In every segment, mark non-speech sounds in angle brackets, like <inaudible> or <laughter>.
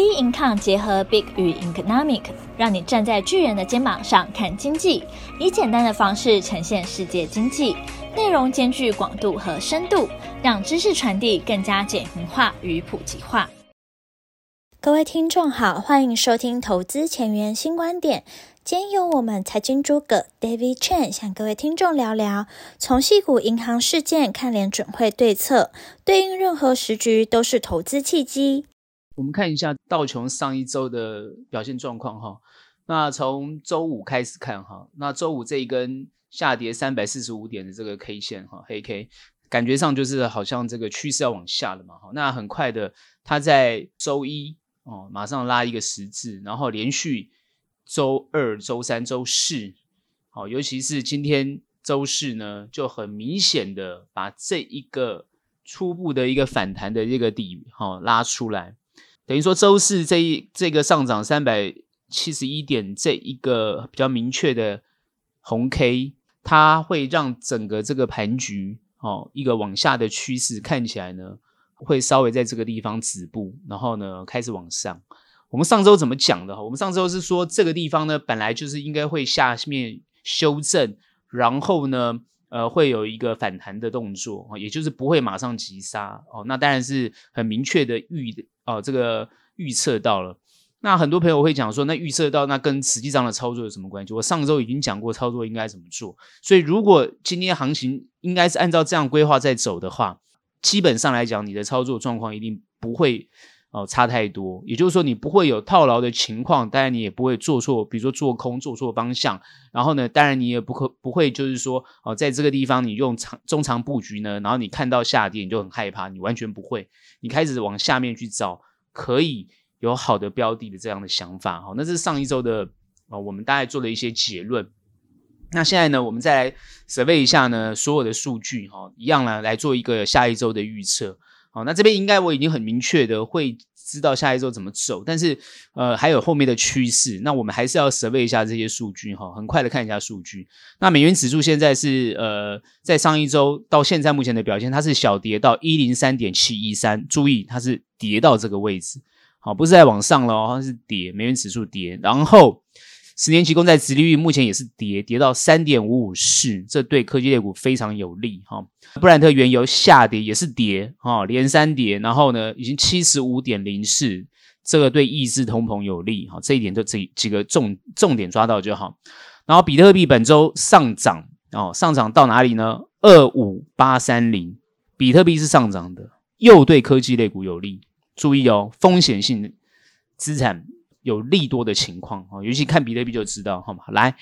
B Income 结合 Big 与 Economic，让你站在巨人的肩膀上看经济，以简单的方式呈现世界经济，内容兼具广度和深度，让知识传递更加简明化与普及化。各位听众好，欢迎收听投资前沿新观点。今天由我们财经诸葛 David Chen 向各位听众聊聊，从矽谷银行事件看联准会对策，对应任何时局都是投资契机。我们看一下道琼上一周的表现状况哈，那从周五开始看哈，那周五这一根下跌三百四十五点的这个 K 线哈，黑 K，感觉上就是好像这个趋势要往下了嘛哈，那很快的，它在周一哦马上拉一个十字，然后连续周二、周三、周四，好，尤其是今天周四呢，就很明显的把这一个初步的一个反弹的这个底哈拉出来。等于说，周四这一这个上涨三百七十一点，这一个比较明确的红 K，它会让整个这个盘局哦，一个往下的趋势看起来呢，会稍微在这个地方止步，然后呢开始往上。我们上周怎么讲的？我们上周是说这个地方呢，本来就是应该会下面修正，然后呢，呃，会有一个反弹的动作，也就是不会马上急杀哦。那当然是很明确的预。哦，这个预测到了，那很多朋友会讲说，那预测到那跟实际上的操作有什么关系？我上周已经讲过操作应该怎么做，所以如果今天行情应该是按照这样规划在走的话，基本上来讲，你的操作状况一定不会哦差太多。也就是说，你不会有套牢的情况，当然你也不会做错，比如说做空做错方向。然后呢，当然你也不可不会就是说哦，在这个地方你用长中长布局呢，然后你看到下跌你就很害怕，你完全不会。你开始往下面去找可以有好的标的的这样的想法，好，那这是上一周的啊，我们大概做了一些结论。那现在呢，我们再来 survey 一下呢，所有的数据哈，一样呢来做一个下一周的预测。好，那这边应该我已经很明确的会知道下一周怎么走，但是呃还有后面的趋势，那我们还是要准备一下这些数据哈，很快的看一下数据。那美元指数现在是呃在上一周到现在目前的表现，它是小跌到一零三点七一三，注意它是跌到这个位置，好，不是在往上了，它是跌，美元指数跌，然后。十年期公债殖利率目前也是跌，跌到三点五五四，这对科技类股非常有利哈。布兰特原油下跌也是跌哈，连三跌，然后呢，已经七十五点零四，这个对抑制通膨有利哈。这一点就这几个重重点抓到就好。然后比特币本周上涨哦，上涨到哪里呢？二五八三零，比特币是上涨的，又对科技类股有利。注意哦，风险性资产。有利多的情况啊，尤其看比特币就知道，好吗？来，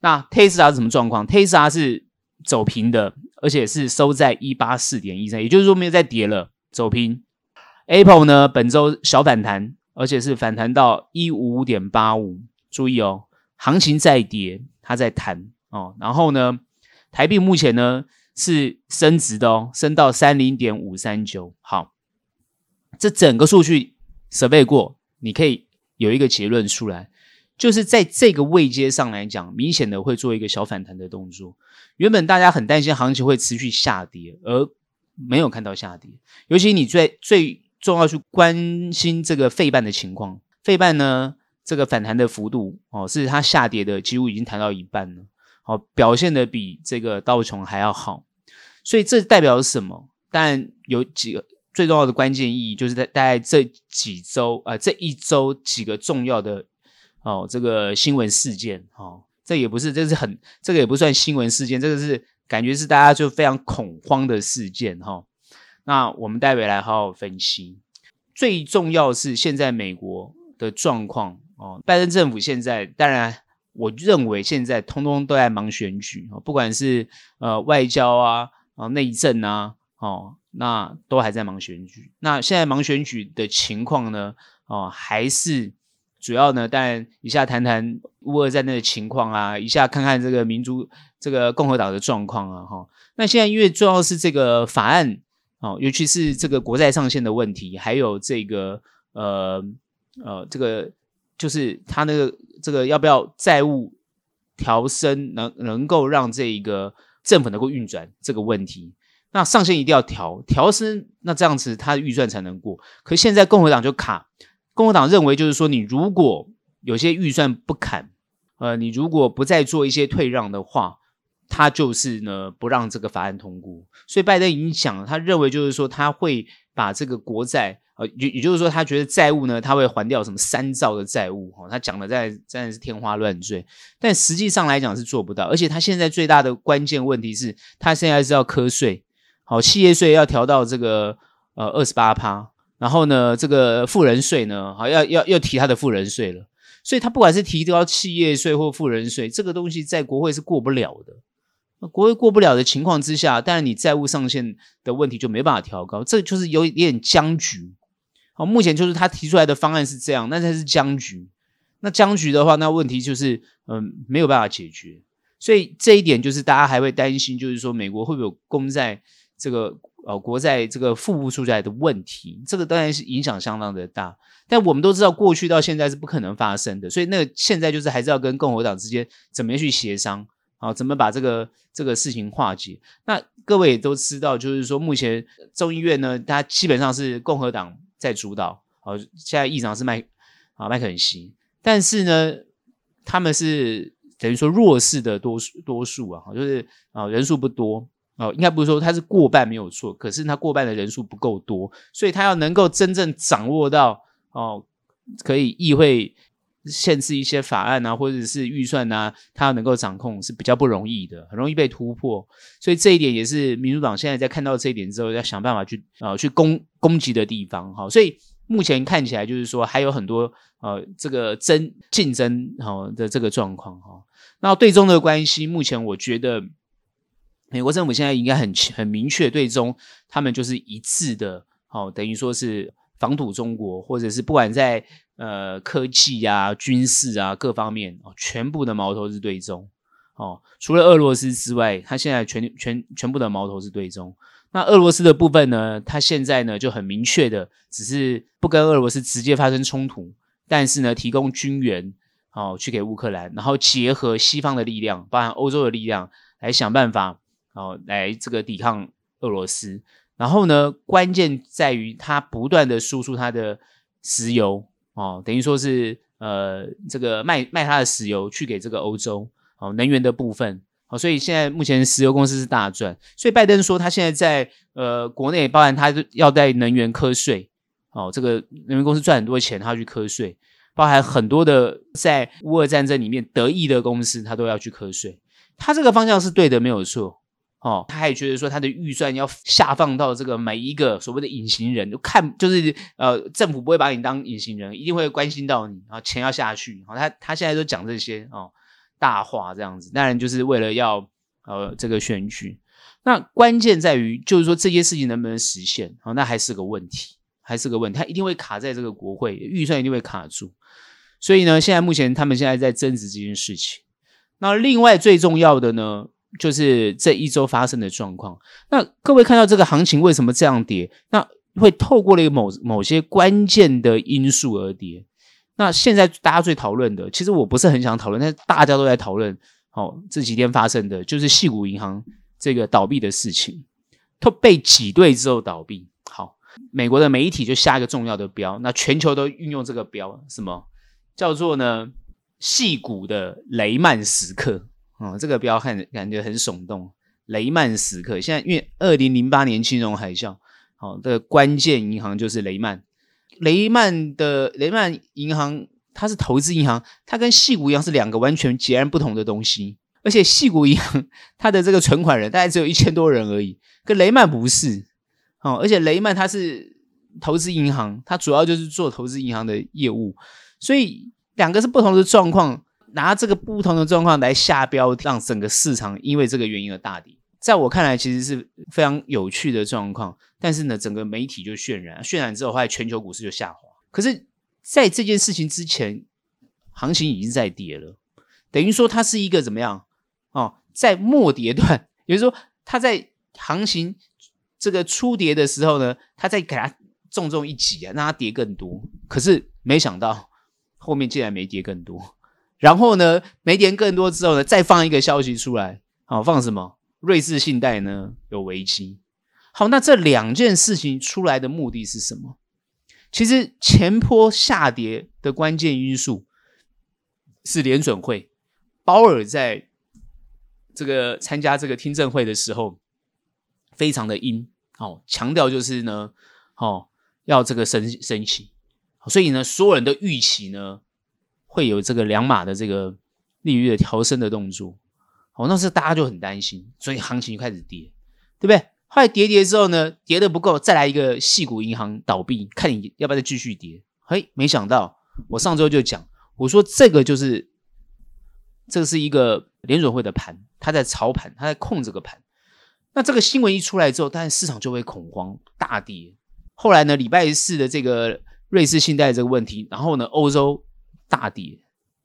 那 Tesla 是什么状况？Tesla 是走平的，而且是收在一八四点一三，也就是说没有再跌了，走平。Apple 呢，本周小反弹，而且是反弹到一五五点八五。注意哦，行情在跌，它在弹哦。然后呢，台币目前呢是升值的哦，升到三零点五三九。好，这整个数据 survey 过，你可以。有一个结论出来，就是在这个位阶上来讲，明显的会做一个小反弹的动作。原本大家很担心行情会持续下跌，而没有看到下跌。尤其你最最重要去关心这个费半的情况，费半呢这个反弹的幅度哦，是它下跌的几乎已经弹到一半了，哦，表现的比这个道琼还要好。所以这代表什么？但有几个。最重要的关键意义就是在大概这几周啊、这一周几个重要的哦，这个新闻事件哦，这也不是，这是很，这个也不算新闻事件，这个是感觉是大家就非常恐慌的事件哈、哦。那我们待会来好好分析。最重要是现在美国的状况哦，拜登政府现在当然，我认为现在通通都在忙选举哦，不管是呃外交啊啊内政啊哦。那都还在忙选举。那现在忙选举的情况呢？哦，还是主要呢？当然，一下谈谈乌俄战争的情况啊，一下看看这个民主、这个共和党的状况啊，哈、哦。那现在因为重要是这个法案哦，尤其是这个国债上限的问题，还有这个呃呃，这个就是他那个这个要不要债务调升，能能够让这一个政府能够运转这个问题。那上限一定要调调升，那这样子他的预算才能过。可现在共和党就卡共和党认为就是说，你如果有些预算不砍，呃，你如果不再做一些退让的话，他就是呢不让这个法案通过。所以拜登已经讲了，他认为就是说他会把这个国债，呃，也也就是说他觉得债务呢他会还掉什么三兆的债务，哈、哦，他讲的在真的是天花乱坠，但实际上来讲是做不到。而且他现在最大的关键问题是，他现在是要课税，好、企业税要调到这个呃二十八趴，然后呢这个富人税呢，好要要要提他的富人税了。所以，他不管是提高企业税或富人税，这个东西在国会是过不了的。国会过不了的情况之下，当然你债务上限的问题就没办法调高，这就是有一点僵局。好，目前就是他提出来的方案是这样，那才是僵局。那僵局的话，那问题就是嗯没有办法解决。所以这一点就是大家还会担心，就是说美国会不会有公债这个呃国债这个付不出来的问题？这个当然是影响相当的大。但我们都知道，过去到现在是不可能发生的，所以那个现在就是还是要跟共和党之间怎么样去协商，啊，怎么把这个这个事情化解。那各位也都知道，就是说目前众议院呢，它基本上是共和党在主导，啊，现在议长是麦啊麦肯锡，但是呢，他们是等于说弱势的多数多数啊，就是啊人数不多，哦，应该不是说他是过半没有错，可是他过半的人数不够多，所以他要能够真正掌握到。哦，可以议会限制一些法案啊，或者是预算啊，它要能够掌控是比较不容易的，很容易被突破。所以这一点也是民主党现在在看到这一点之后，要想办法去呃去攻攻击的地方。哈、所以目前看起来就是说还有很多呃这个争竞争哈的这个状况哈。那对中的关系，目前我觉得美国政府现在应该很很明确，对中他们就是一致的，哦，等于说是。防堵中国，或者是不管在呃科技啊、军事啊各方面哦，全部的矛头是对中哦。除了俄罗斯之外，他现在全全全部的矛头是对中。那俄罗斯的部分呢，他现在呢就很明确的，只是不跟俄罗斯直接发生冲突，但是呢提供军援哦去给乌克兰，然后结合西方的力量，包含欧洲的力量，来想办法哦来这个抵抗俄罗斯。然后呢，关键在于它不断的输出它的石油哦，等于说是呃这个卖卖它的石油去给这个欧洲哦能源的部分哦，所以现在目前石油公司是大赚，所以拜登说他现在在呃国内，包含他要在能源课税哦，这个能源公司赚很多钱，他要去课税，包含很多的在乌俄战争里面得益的公司，他都要去课税，他这个方向是对的，没有错。哦，他还觉得说他的预算要下放到这个每一个所谓的隐形人，就看就是呃，政府不会把你当隐形人，一定会关心到你，然后钱要下去。哦，他他现在都讲这些哦大话这样子，当然就是为了要呃这个选举。那关键在于就是说这些事情能不能实现？哦，那还是个问题，还是个问题，他一定会卡在这个国会预算一定会卡住。所以呢，现在目前他们现在在争执这件事情。那另外最重要的呢？就是这一周发生的状况。那各位看到这个行情为什么这样跌？那会透过了一个某某些关键的因素而跌。那现在大家最讨论的，其实我不是很想讨论，但是大家都在讨论。哦，这几天发生的就是矽谷银行这个倒闭的事情，它被挤兑之后倒闭。好，美国的媒体就下一个重要的标，那全球都运用这个标，什么叫做呢？矽谷的雷曼时刻。哦，这个标看感觉很耸动。雷曼时刻，现在因为二零零八年金融海啸，好、哦，这个关键银行就是雷曼。雷曼的雷曼银行，它是投资银行，它跟矽谷银行是两个完全截然不同的东西。而且矽谷银行它的这个存款人大概只有一千多人而已，跟雷曼不是。哦，而且雷曼它是投资银行，它主要就是做投资银行的业务，所以两个是不同的状况。拿这个不同的状况来下标，让整个市场因为这个原因而大跌，在我看来其实是非常有趣的状况。但是呢，整个媒体就渲染，渲染之后，后来全球股市就下滑。可是，在这件事情之前，行情已经在跌了，等于说它是一个怎么样？哦，在末跌段，也就是说，它在行情这个初跌的时候呢，它再给它重重一挤啊，让它跌更多。可是没想到后面竟然没跌更多。然后呢，没跌更多之后呢，再放一个消息出来，好，放什么？瑞士信贷呢有危机。好，那这两件事情出来的目的是什么？其实前坡下跌的关键因素是联准会，鲍尔在这个参加这个听证会的时候，非常的阴哦，强调就是呢，哦，要这个升升息，所以呢，所有人都预期呢会有这个两码的这个利率的调升的动作，哦，那时候大家就很担心，所以行情就开始跌，对不对？后来跌跌之后呢，跌得不够，再来一个细股银行倒闭，看你要不要再继续跌。嘿，没想到我上周就讲，我说这个就是，这是一个联准会的盘，他在操盘，他在控这个盘。那这个新闻一出来之后，当然市场就会恐慌大跌。后来呢，礼拜四的这个瑞士信贷这个问题，然后呢，欧洲大跌，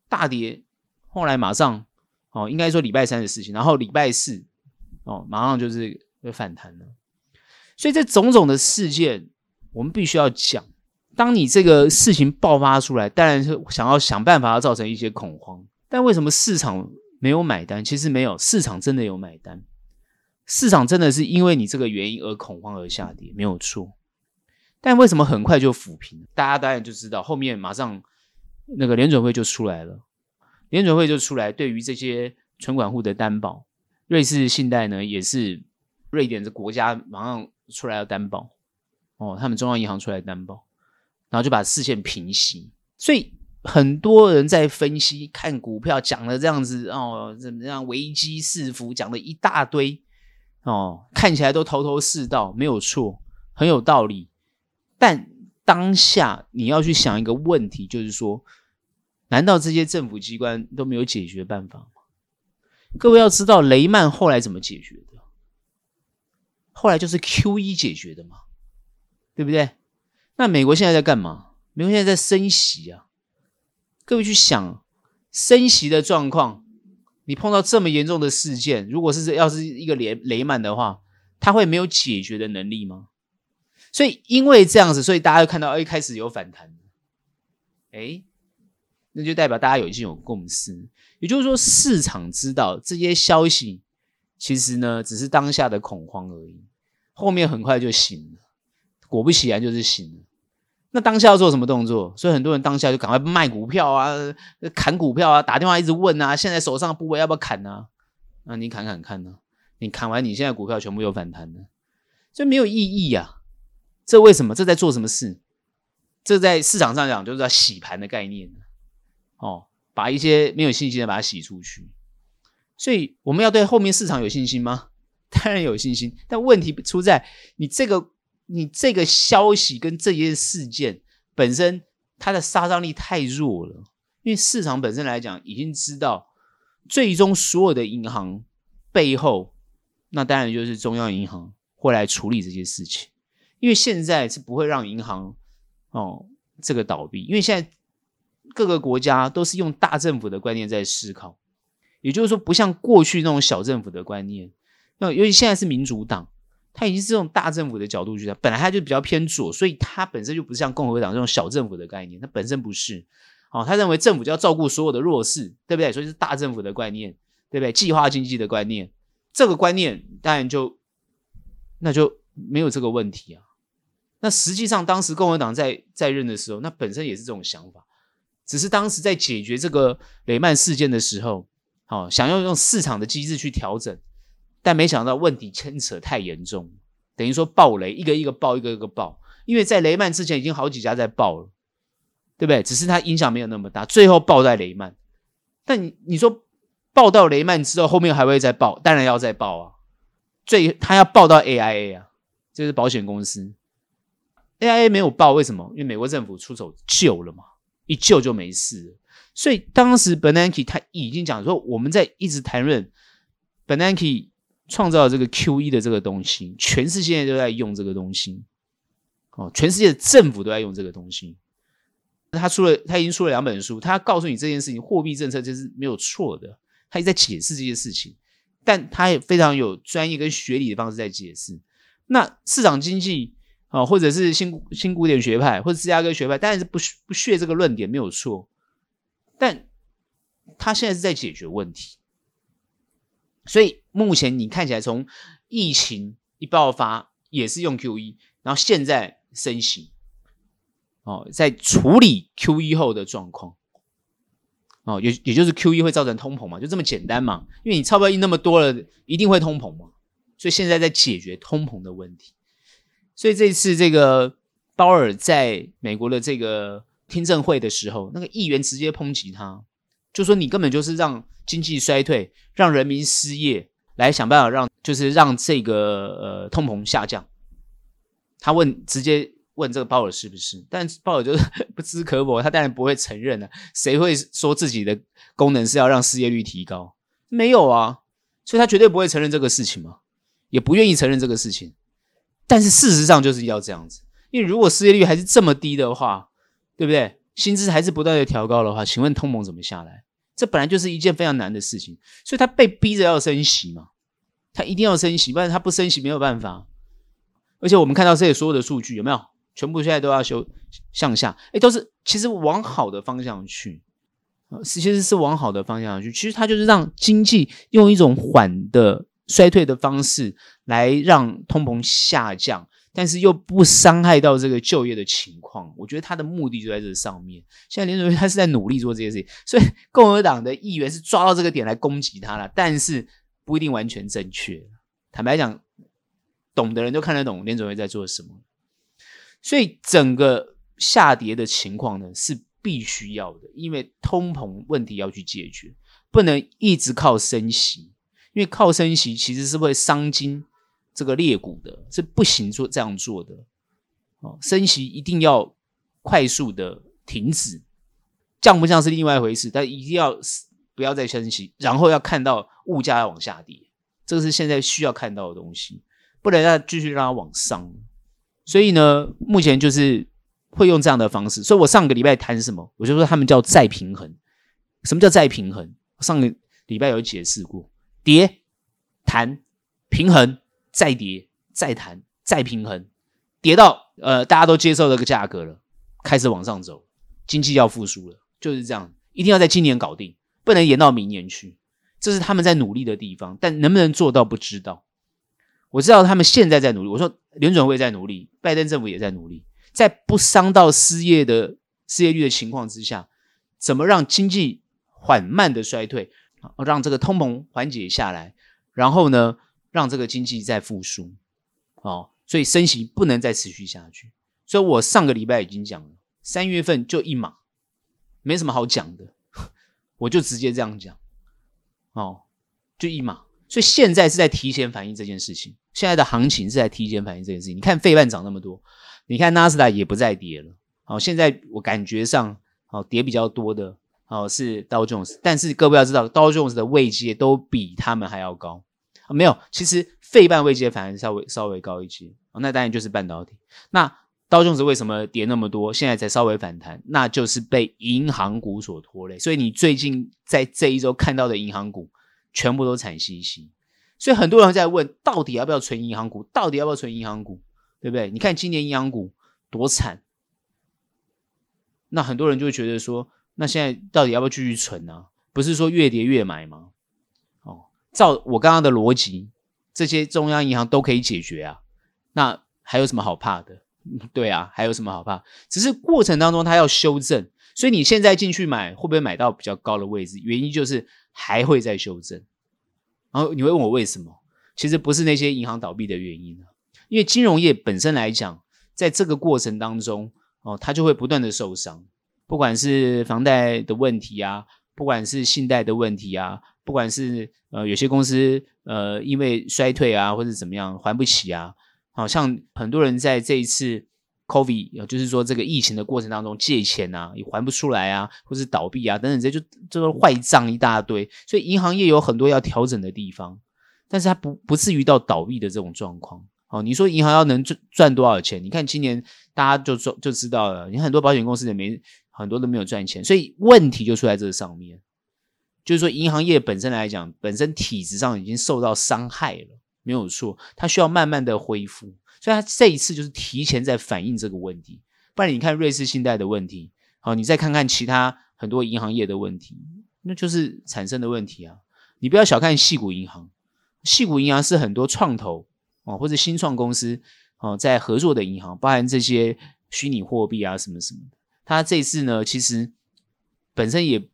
大跌。后来马上哦，应该说礼拜三的事情，然后礼拜四哦，马上就是。会反弹了，所以这种种的事件，我们必须要讲。当你这个事情爆发出来，当然是想要想办法要造成一些恐慌。但为什么市场没有买单？其实没有，市场真的有买单。市场真的是因为你这个原因而恐慌而下跌，没有错。但为什么很快就抚平？大家当然就知道，后面马上那个联准会就出来了，联准会就出来，对于这些存款户的担保，瑞士信贷呢也是。瑞典的国家马上出来要担保，哦，他们中央银行出来担保，然后就把视线平息。所以很多人在分析看股票，讲了这样子哦，怎么样危机四伏，讲了一大堆哦，看起来都头头是道，没有错，很有道理。但当下你要去想一个问题，就是说，难道这些政府机关都没有解决办法吗？各位要知道，雷曼后来怎么解决的？后来就是 QE 解决的嘛，对不对？那美国现在在干嘛？美国现在在升息啊！各位去想，升息的状况，你碰到这么严重的事件，如果是要是一个雷雷曼的话，他会没有解决的能力吗？所以因为这样子，所以大家就看到，哎，开始有反弹，哎，那就代表大家有已经有共识，也就是说，市场知道这些消息。其实呢，只是当下的恐慌而已，后面很快就醒了。果不其然，就是醒了。那当下要做什么动作？所以很多人当下就赶快卖股票啊，砍股票啊，打电话一直问啊，现在手上部位要不要砍啊？那你砍砍看呢？你砍完，你现在股票全部有反弹的，这没有意义呀。这为什么？这在做什么事？这在市场上讲就是要洗盘的概念哦，把一些没有信心的把它洗出去。所以我们要对后面市场有信心吗？当然有信心，但问题出在你这个你这个消息跟这件事件本身它的杀伤力太弱了。因为市场本身来讲已经知道，最终所有的银行背后，那当然就是中央银行会来处理这些事情。因为现在是不会让银行哦这个倒闭，因为现在各个国家都是用大政府的观念在思考。也就是说，不像过去那种小政府的观念，那尤其现在是民主党，他已经是这种大政府的角度去讲，本来他就比较偏左，所以他本身就不像共和党这种小政府的概念，他本身不是，哦，他认为政府就要照顾所有的弱势，对不对？所以是大政府的观念，对不对？计划经济的观念，这个观念当然就那就没有这个问题啊。那实际上当时共和党在在任的时候，那本身也是这种想法，只是当时在解决这个雷曼事件的时候。好，想要用市场的机制去调整，但没想到问题牵扯太严重，等于说爆雷，一个一个爆，一个一个爆。因为在雷曼之前已经好几家在爆了，对不对？只是它影响没有那么大，最后爆在雷曼。但你你说爆到雷曼之后，后面还会再爆？当然要再爆啊！最他要爆到 AIA 啊，这是保险公司。AIA 没有报，为什么？因为美国政府出手救了嘛，一救就没事。所以当时 Benanke 他已经讲说，我们在一直谈论 Benanke 创造这个 QE 的这个东西，全世界都在用这个东西，哦，全世界的政府都在用这个东西。他出了，他已经出了两本书，他告诉你这件事情，货币政策就是没有错的，他也在解释这些事情，但他也非常有专业跟学理的方式在解释。那市场经济哦，或者是新新古典学派，或者芝加哥学派，当然是不不屑这个论点，没有错。但他现在是在解决问题，所以目前你看起来，从疫情一爆发也是用 QE，然后现在升息，哦，在处理 QE 后的状况。哦，也也就是 QE 会造成通膨嘛，就这么简单嘛。因为你钞票印那么多了，一定会通膨嘛。所以现在在解决通膨的问题。所以这次这个鲍尔在美国的这个听证会的时候，那个议员直接抨击他，就说你根本就是让经济衰退，让人民失业，来想办法让就是让这个呃通膨下降。他问直接。问这个鲍尔是不是？但鲍尔就是 <laughs> 不知可否，他当然不会承认了。谁会说自己的功能是要让失业率提高？没有啊，所以他绝对不会承认这个事情嘛，也不愿意承认这个事情。但是事实上就是要这样子，因为如果失业率还是这么低的话，对不对？薪资还是不断的调高的话，请问通膨怎么下来？这本来就是一件非常难的事情，所以他被逼着要升息嘛，他一定要升息，不然他不升息没有办法。而且我们看到这些所有的数据有没有？全部现在都要修向下，哎，都是其实往好的方向去，其实是往好的方向去。其实它就是让经济用一种缓的衰退的方式来让通膨下降，但是又不伤害到这个就业的情况。我觉得他的目的就在这上面。现在联准会他是在努力做这些事情，所以共和党的议员是抓到这个点来攻击他了，但是不一定完全正确。坦白讲，懂的人都看得懂联准会在做什么。所以整个下跌的情况呢，是必须要的，因为通膨问题要去解决，不能一直靠升息，因为靠升息其实是会伤筋这个裂骨的，是不行做这样做的。哦，升息一定要快速的停止，降不降是另外一回事，但一定要不要再升息，然后要看到物价要往下跌，这个是现在需要看到的东西，不能再继续让它往上。所以呢，目前就是会用这样的方式。所以我上个礼拜谈什么，我就说他们叫再平衡。什么叫再平衡？上个礼拜有解释过：跌、弹、平衡、再跌、再弹、再平衡，跌到呃大家都接受这个价格了，开始往上走，经济要复苏了，就是这样。一定要在今年搞定，不能延到明年去。这是他们在努力的地方，但能不能做到不知道。我知道他们现在在努力。我说联准会在努力，拜登政府也在努力，在不伤到失业的失业率的情况之下，怎么让经济缓慢的衰退，让这个通膨缓解下来，然后呢，让这个经济再复苏。哦，所以升息不能再持续下去。所以我上个礼拜已经讲了，三月份就一码，没什么好讲的，我就直接这样讲。哦，就一码。所以现在是在提前反映这件事情，现在的行情是在提前反映这件事情。你看费半涨那么多，你看纳斯达也不再跌了。好，现在我感觉上，好跌比较多的，好是道琼斯，但是各位要知道，道琼斯的位阶都比他们还要高。没有，其实费半位阶反而稍微稍微高一些。那当然就是半导体。那道琼斯为什么跌那么多？现在才稍微反弹，那就是被银行股所拖累。所以你最近在这一周看到的银行股。全部都惨兮兮，所以很多人在问，到底要不要存银行股？到底要不要存银行股？对不对？你看今年银行股多惨，那很多人就会觉得说，那现在到底要不要继续存呢、啊？不是说越跌越买吗？哦，照我刚刚的逻辑，这些中央银行都可以解决啊，那还有什么好怕的？<laughs> 对啊，还有什么好怕？只是过程当中它要修正，所以你现在进去买，会不会买到比较高的位置？原因就是。还会再修正，然后你会问我为什么？其实不是那些银行倒闭的原因啊，因为金融业本身来讲，在这个过程当中，哦，它就会不断的受伤，不管是房贷的问题啊，不管是信贷的问题啊，不管是呃有些公司呃因为衰退啊或者怎么样还不起啊，好像很多人在这一次。COVID，就是说，这个疫情的过程当中借钱啊，也还不出来啊，或是倒闭啊等等，这就这个坏账一大堆，所以银行业有很多要调整的地方，但是它不不至于到倒闭的这种状况。哦，你说银行要能赚赚多少钱？你看今年大家就说就知道了，你很多保险公司也没很多都没有赚钱，所以问题就出在这上面，就是说银行业本身来讲，本身体质上已经受到伤害了，没有错，它需要慢慢的恢复。所以它这一次就是提前在反映这个问题，不然你看瑞士信贷的问题，好，你再看看其他很多银行业的问题，那就是产生的问题啊。你不要小看细谷银行，细谷银行是很多创投哦或者新创公司哦在合作的银行，包含这些虚拟货币啊什么什么。他这次呢，其实本身也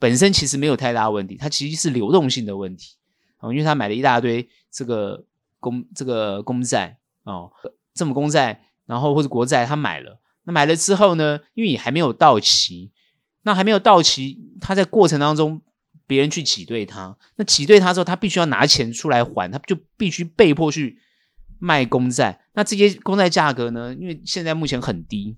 本身其实没有太大问题，它其实是流动性的问题啊，因为他买了一大堆这个公这个公债哦，这么公债，然后或者国债他买了，那买了之后呢，因为你还没有到期，那还没有到期，他在过程当中。别人去挤兑他，那挤兑他之后，他必须要拿钱出来还，他就必须被迫去卖公债。那这些公债价格呢？因为现在目前很低，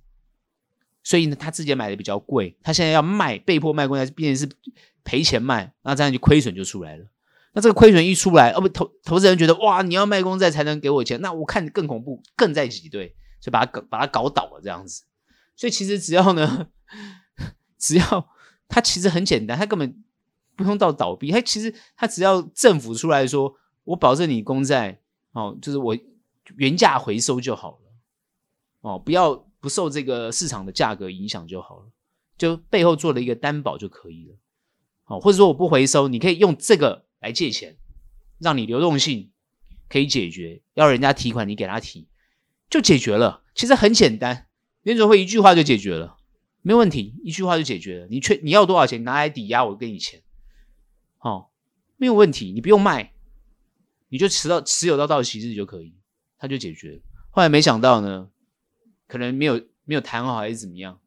所以呢，他自己买的比较贵。他现在要卖，被迫卖公债，变成是赔钱卖，那这样就亏损就出来了。那这个亏损一出来，哦不，投投资人觉得哇，你要卖公债才能给我钱，那我看更恐怖，更在挤兑，就把他搞把他搞倒了这样子。所以其实只要呢，<laughs> 只要他其实很简单，他根本。不用到倒闭，他其实他只要政府出来说，我保证你公债哦，就是我原价回收就好了哦，不要不受这个市场的价格影响就好了，就背后做了一个担保就可以了，哦，或者说我不回收，你可以用这个来借钱，让你流动性可以解决，要人家提款你给他提，就解决了，其实很简单，联准会一句话就解决了，没问题，一句话就解决了，你确你要多少钱，拿来抵押，我给你钱。哦，没有问题，你不用卖，你就持到持有到到期日就可以，他就解决了。后来没想到呢，可能没有没有谈好还是怎么样，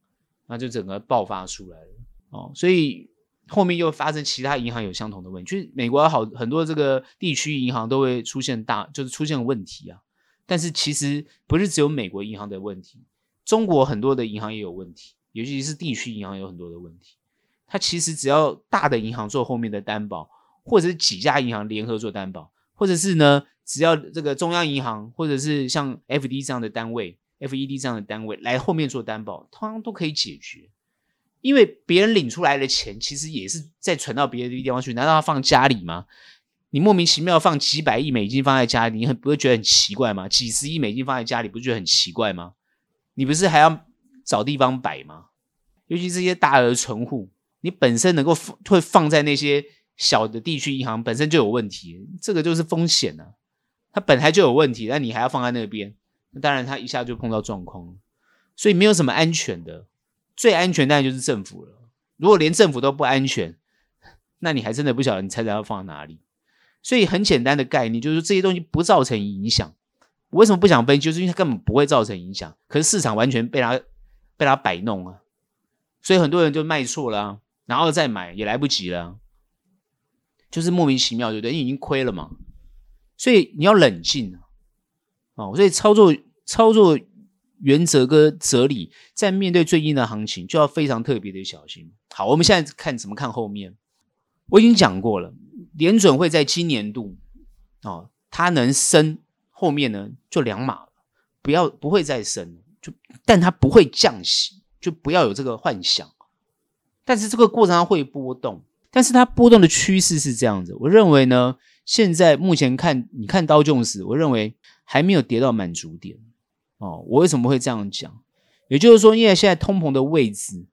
那就整个爆发出来了。哦，所以后面又发生其他银行有相同的问题，就是美国好很多这个地区银行都会出现大，就是出现问题啊。但是其实不是只有美国银行的问题，中国很多的银行也有问题，尤其是地区银行有很多的问题。它其实只要大的银行做后面的担保，或者是几家银行联合做担保，或者是呢，只要这个中央银行或者是像 FD 这样的单位、FED 这样的单位来后面做担保，通常都可以解决。因为别人领出来的钱，其实也是在存到别的地方去，难道要放家里吗？你莫名其妙放几百亿美金放在家里，你很不会觉得很奇怪吗？几十亿美金放在家里，不觉得很奇怪吗？你不是还要找地方摆吗？尤其这些大额存户。你本身能够放会放在那些小的地区银行，本身就有问题，这个就是风险啊。它本来就有问题，但你还要放在那边，那当然他一下就碰到状况，所以没有什么安全的。最安全当然就是政府了。如果连政府都不安全，那你还真的不晓得你财产要放在哪里。所以很简单的概念就是这些东西不造成影响。我为什么不想分析？就是因为它根本不会造成影响，可是市场完全被它被它摆弄啊，所以很多人就卖错了。然后再买也来不及了，就是莫名其妙，对不对？因为已经亏了嘛，所以你要冷静！哦，所以操作操作原则跟哲理，在面对最近的行情，就要非常特别的小心。好，我们现在看怎么看后面。我已经讲过了，联准会在今年度哦，它能升，后面呢就两码了，不要不会再升，就但它不会降息，就不要有这个幻想。但是这个过程它会波动，但是它波动的趋势是这样子。我认为呢，现在目前看，你看刀琼斯，我认为还没有跌到满足点哦。我为什么会这样讲？也就是说，因为现在通膨的位置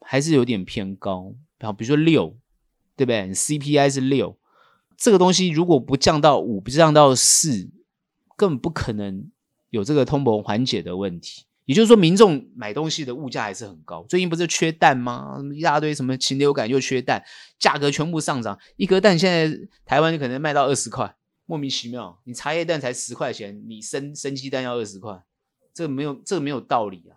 还是有点偏高，好，比如说六，对不对？CPI 是六，这个东西如果不降到五，不降到四，根本不可能有这个通膨缓解的问题。也就是说，民众买东西的物价还是很高。最近不是缺蛋吗？一大堆什么禽流感又缺蛋，价格全部上涨。一颗蛋现在台湾就可能卖到二十块，莫名其妙。你茶叶蛋才十块钱，你生生鸡蛋要二十块，这个没有这个没有道理啊！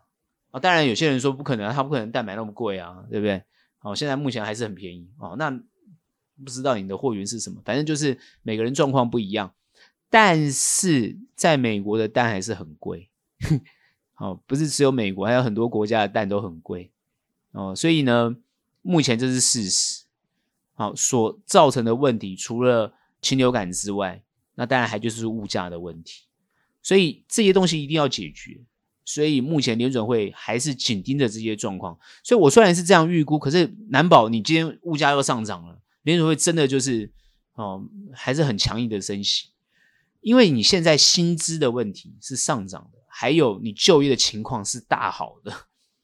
啊，当然有些人说不可能，他不可能蛋买那么贵啊，对不对？哦，现在目前还是很便宜哦。那不知道你的货源是什么，反正就是每个人状况不一样。但是在美国的蛋还是很贵。哦，不是只有美国，还有很多国家的蛋都很贵哦，所以呢，目前这是事实。好，所造成的问题，除了禽流感之外，那当然还就是物价的问题。所以这些东西一定要解决。所以目前联准会还是紧盯着这些状况。所以我虽然是这样预估，可是难保你今天物价又上涨了，联准会真的就是哦，还是很强硬的升息，因为你现在薪资的问题是上涨的。还有你就业的情况是大好的，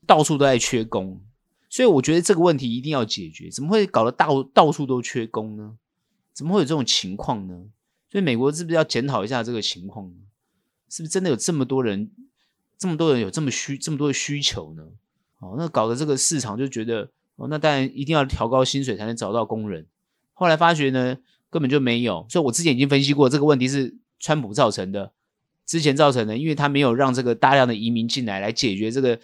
到处都在缺工，所以我觉得这个问题一定要解决。怎么会搞得到到处都缺工呢？怎么会有这种情况呢？所以美国是不是要检讨一下这个情况呢？是不是真的有这么多人这么多人有这么需这么多的需求呢？哦，那搞得这个市场就觉得哦，那当然一定要调高薪水才能找到工人。后来发觉呢，根本就没有。所以我之前已经分析过，这个问题是川普造成的，之前造成的，因为他没有让这个大量的移民进来，来解决这个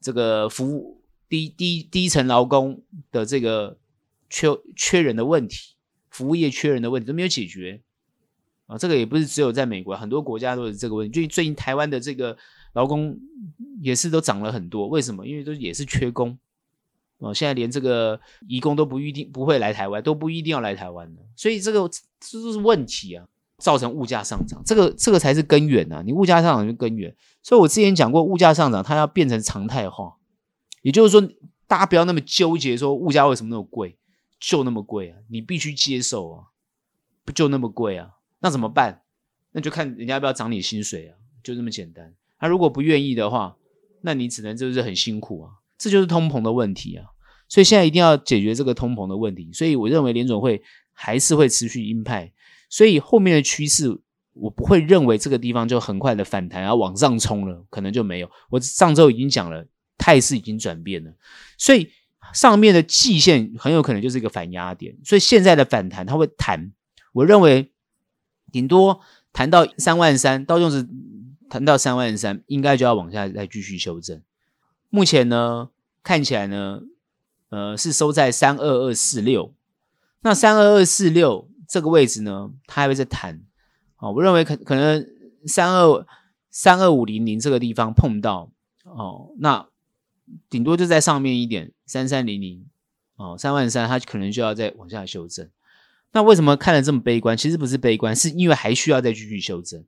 这个服务低低低层劳工的这个缺缺人的问题，服务业缺人的问题都没有解决。啊，这个也不是只有在美国，很多国家都是这个问题。最近最近台湾的这个劳工也是都涨了很多，为什么？因为都也是缺工。哦，现在连这个移工都不一定不会来台湾，都不一定要来台湾的，所以这个这都是问题啊，造成物价上涨，这个这个才是根源啊。你物价上涨就根源，所以我之前讲过，物价上涨它要变成常态化，也就是说，大家不要那么纠结说物价为什么那么贵，就那么贵啊，你必须接受啊，不就那么贵啊？那怎么办？那就看人家要不要涨你薪水啊，就这么简单。他、如果不愿意的话，那你只能就是很辛苦啊。这就是通膨的问题啊。所以现在一定要解决这个通膨的问题。所以我认为联准会还是会持续鹰派。所以后面的趋势，我不会认为这个地方就很快的反弹，然后往上冲了，可能就没有。我上周已经讲了，态势已经转变了。所以上面的季线很有可能就是一个反压点。所以现在的反弹它会弹，我认为。顶多弹到三万三，到用时弹到三万三，应该就要往下再继续修正。目前呢，看起来呢，呃，是收在三二二四六。那三二二四六这个位置呢，它还会再弹。哦，我认为可可能三二三二五零零这个地方碰到哦，那顶多就在上面一点三三零零哦，三万三，它可能就要再往下修正。那为什么看得这么悲观？其实不是悲观，是因为还需要再继续修正，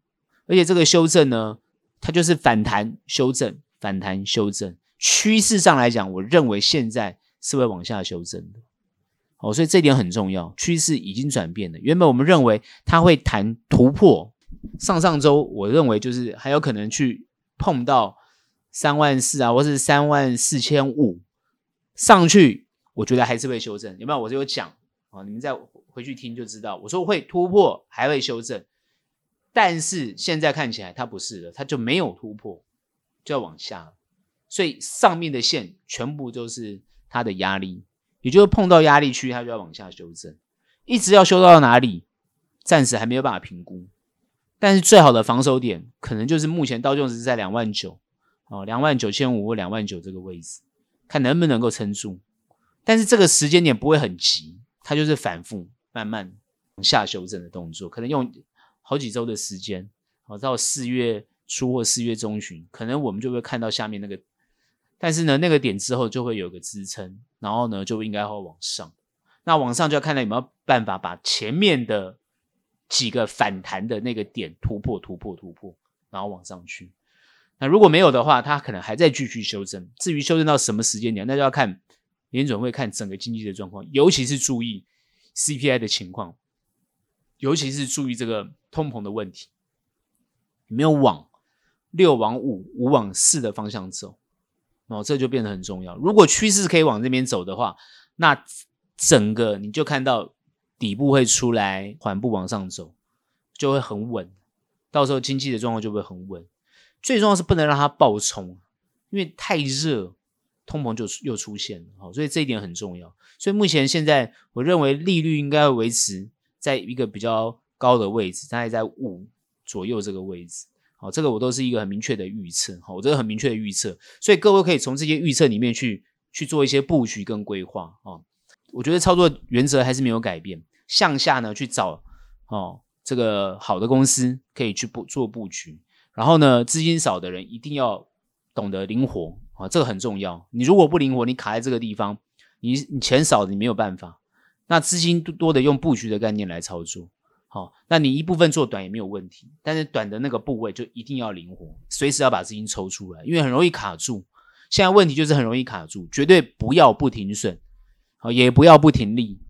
而且这个修正呢，它就是反弹修正，反弹修正。趋势上来讲，我认为现在是会往下修正的。哦，所以这点很重要，趋势已经转变了。原本我们认为它会弹突破，上上周我认为就是还有可能去碰到三万四啊，或是三万四千五上去，我觉得还是会修正。有没有？我就有讲啊，你们再。回去听就知道，我说会突破，还会修正，但是现在看起来它不是了，它就没有突破，就要往下，所以上面的线全部都是它的压力，也就是碰到压力区，它就要往下修正，一直要修到哪里，暂时还没有办法评估，但是最好的防守点可能就是目前道琼斯在两万九，哦，两万九千五或两万九这个位置，看能不能够撑住，但是这个时间点不会很急，它就是反复。慢慢往下修正的动作，可能用好几周的时间，好到四月初或四月中旬，可能我们就会看到下面那个，但是呢，那个点之后就会有个支撑，然后呢，就应该会往上。那往上就要看到有没有办法把前面的几个反弹的那个点突破、突破、突破，然后往上去。那如果没有的话，它可能还在继续修正。至于修正到什么时间点，那就要看联准会看整个经济的状况，尤其是注意。CPI 的情况，尤其是注意这个通膨的问题，没有往六往五、五往四的方向走，哦，这就变得很重要。如果趋势可以往这边走的话，那整个你就看到底部会出来，缓步往上走，就会很稳。到时候经济的状况就会很稳。最重要是不能让它暴冲，因为太热。通膨就又出现了，好，所以这一点很重要。所以目前现在，我认为利率应该维持在一个比较高的位置，大概在五左右这个位置。好，这个我都是一个很明确的预测。好，我这个很明确的预测，所以各位可以从这些预测里面去去做一些布局跟规划。啊，我觉得操作原则还是没有改变，向下呢去找哦这个好的公司可以去布做布局，然后呢资金少的人一定要懂得灵活。啊，这个很重要。你如果不灵活，你卡在这个地方，你你钱少你没有办法。那资金多的用布局的概念来操作，好，那你一部分做短也没有问题，但是短的那个部位就一定要灵活，随时要把资金抽出来，因为很容易卡住。现在问题就是很容易卡住，绝对不要不停损，好，也不要不停利。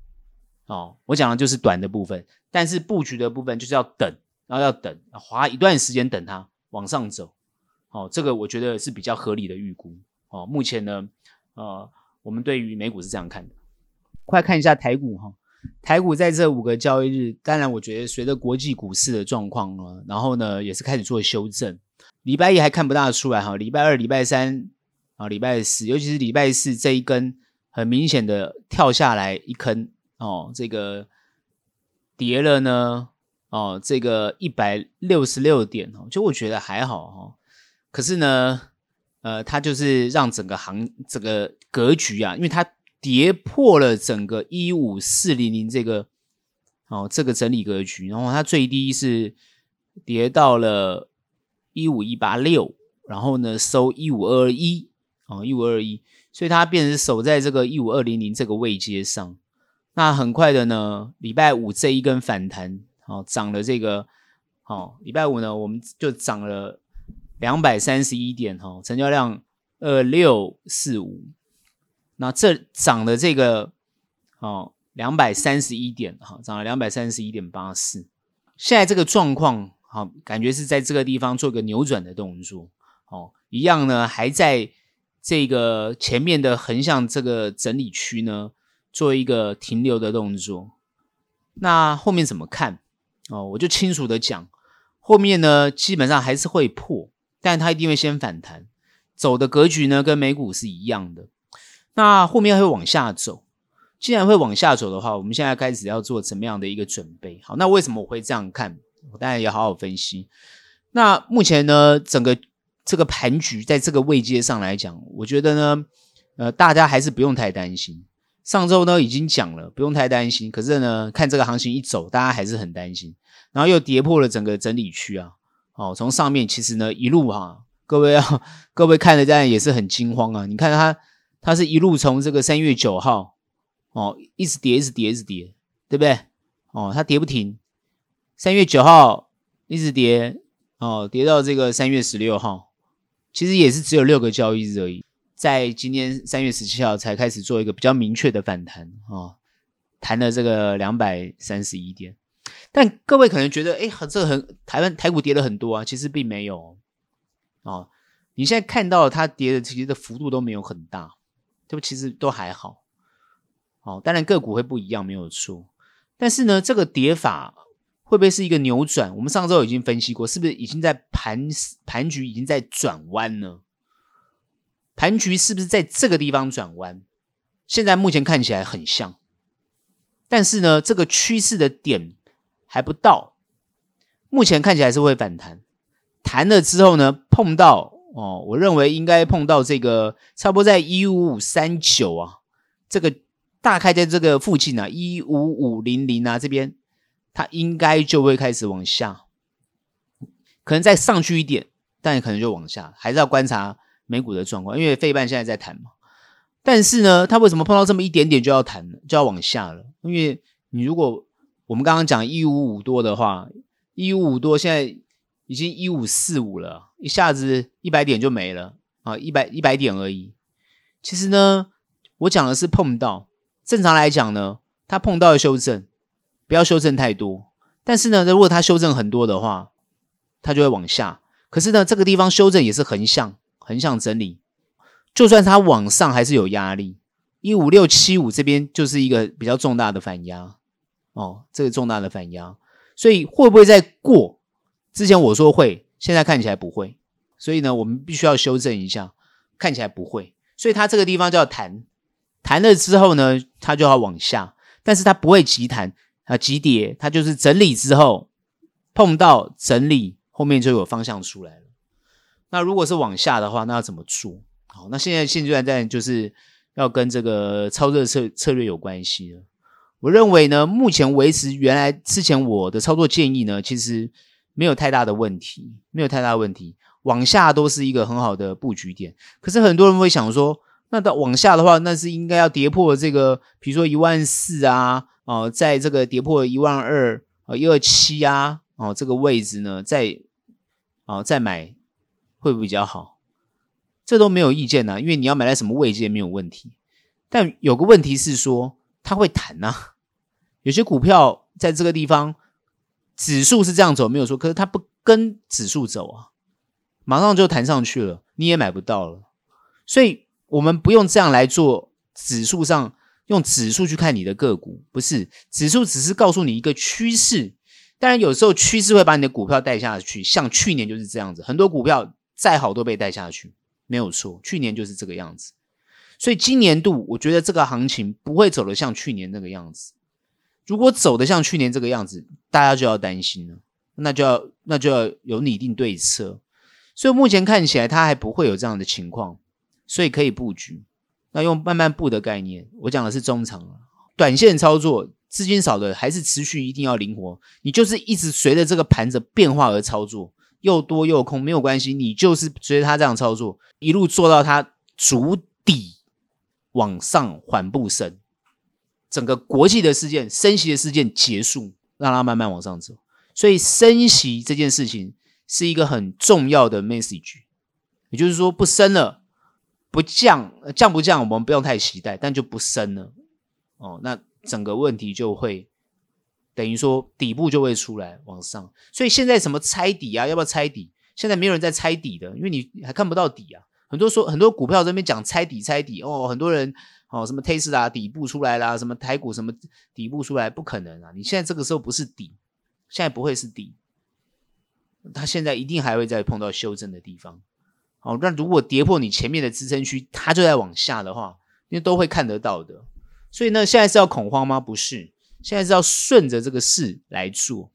哦，我讲的就是短的部分，但是布局的部分就是要等，然后要等，花一段时间等它往上走。哦，这个我觉得是比较合理的预估。哦，目前呢，呃，我们对于美股是这样看的。快看一下台股哈，台股在这五个交易日，当然我觉得随着国际股市的状况呢，然后呢也是开始做修正。礼拜一还看不大出来哈，礼拜二、礼拜三啊，礼拜四，尤其是礼拜四这一根很明显的跳下来一坑哦，这个跌了呢哦，这个一百六十六点哦，就我觉得还好哈，可是呢，呃，它就是让整个行这个格局啊，因为它跌破了整个一五四零零这个哦这个整理格局，然后它最低是跌到了。一五一八六，然后呢收一五二一，哦一五二二一，所以它变成守在这个一五二零零这个位阶上。那很快的呢，礼拜五这一根反弹，哦涨了这个，哦礼拜五呢我们就涨了两百三十一点，哈、哦、成交量二六四五，那这涨的这个，哦两百三十一点，哈、哦、涨了两百三十一点八四。现在这个状况。好，感觉是在这个地方做个扭转的动作，哦，一样呢，还在这个前面的横向这个整理区呢，做一个停留的动作。那后面怎么看？哦，我就清楚的讲，后面呢基本上还是会破，但它一定会先反弹，走的格局呢跟美股是一样的。那后面会往下走，既然会往下走的话，我们现在开始要做怎么样的一个准备？好，那为什么我会这样看？我当然也好好分析。那目前呢，整个这个盘局在这个位阶上来讲，我觉得呢，呃，大家还是不用太担心。上周呢已经讲了，不用太担心。可是呢，看这个行情一走，大家还是很担心。然后又跌破了整个整理区啊，哦，从上面其实呢一路哈、各位啊，各位 <laughs> 看的当然也是很惊慌啊。你看它，它是一路从这个三月九号哦，一直跌，一直跌，一直跌，对不对？哦，它跌不停。三月九号一直跌，哦，跌到这个三月十六号，其实也是只有六个交易日而已。在今天三月十七号才开始做一个比较明确的反弹，哦，弹了这个两百三十一点。但各位可能觉得，哎，这个很台湾台股跌了很多啊，其实并没有。哦，你现在看到它跌的其实的幅度都没有很大，对不？其实都还好。哦，当然个股会不一样，没有错。但是呢，这个跌法。会不会是一个扭转？我们上周已经分析过，是不是已经在盘盘局已经在转弯呢？盘局是不是在这个地方转弯？现在目前看起来很像，但是呢，这个趋势的点还不到。目前看起来是会反弹，弹了之后呢，碰到哦，我认为应该碰到这个差不多在一五五三九啊，这个大概在这个附近啊，一五五零零啊这边。它应该就会开始往下，可能再上去一点，但也可能就往下，还是要观察美股的状况，因为费半现在在谈嘛。但是呢，他为什么碰到这么一点点就要弹了，就要往下了？因为你如果我们刚刚讲一五五多的话，一五五多现在已经一五四五了，一下子一百点就没了啊，一百一百点而已。其实呢，我讲的是碰到，正常来讲呢，它碰到了修正。不要修正太多，但是呢，如果它修正很多的话，它就会往下。可是呢，这个地方修正也是横向，横向整理，就算它往上还是有压力。一五六七五这边就是一个比较重大的反压哦，这个重大的反压，所以会不会再过？之前我说会，现在看起来不会，所以呢，我们必须要修正一下，看起来不会，所以它这个地方就要弹，弹了之后呢，它就要往下，但是它不会急弹。啊，急跌，它就是整理之后碰到整理，后面就有方向出来了。那如果是往下的话，那要怎么做？好，那现在现阶段就是要跟这个操作策策略有关系了。我认为呢，目前维持原来之前我的操作建议呢，其实没有太大的问题，没有太大的问题，往下都是一个很好的布局点。可是很多人会想说，那到往下的话，那是应该要跌破这个，比如说一万四啊。哦，在这个跌破一万二啊，一二七啊，哦，这个位置呢，再哦再买会不会比较好？这都没有意见呐，因为你要买在什么位置没有问题。但有个问题是说，它会弹呐。有些股票在这个地方，指数是这样走没有错，可是它不跟指数走啊，马上就弹上去了，你也买不到了。所以我们不用这样来做指数上。用指数去看你的个股，不是指数，只是告诉你一个趋势。当然，有时候趋势会把你的股票带下去，像去年就是这样子，很多股票再好都被带下去，没有错。去年就是这个样子，所以今年度我觉得这个行情不会走得像去年那个样子。如果走得像去年这个样子，大家就要担心了，那就要那就要有拟定对策。所以目前看起来它还不会有这样的情况，所以可以布局。那用慢慢布的概念，我讲的是中长，短线操作。资金少的还是持续一定要灵活，你就是一直随着这个盘子变化而操作，又多又空没有关系，你就是随着它这样操作，一路做到它足底往上缓步升，整个国际的事件、升息的事件结束，让它慢慢往上走。所以升息这件事情是一个很重要的 message，也就是说不升了，不降，降不降我们不用太期待，但就不升了。哦，那。整个问题就会等于说底部就会出来往上，所以现在什么猜底啊，要不要猜底？现在没有人在猜底的，因为你还看不到底啊。很多说很多股票这边讲猜底猜底哦，很多人哦什么 Tesla 底部出来啦，什么台股什么底部出来，不可能啊！你现在这个时候不是底，现在不会是底，它现在一定还会再碰到修正的地方。哦，那如果跌破你前面的支撑区，它就在往下的话，因为都会看得到的。所以呢，现在是要恐慌吗？不是，现在是要顺着这个势来做，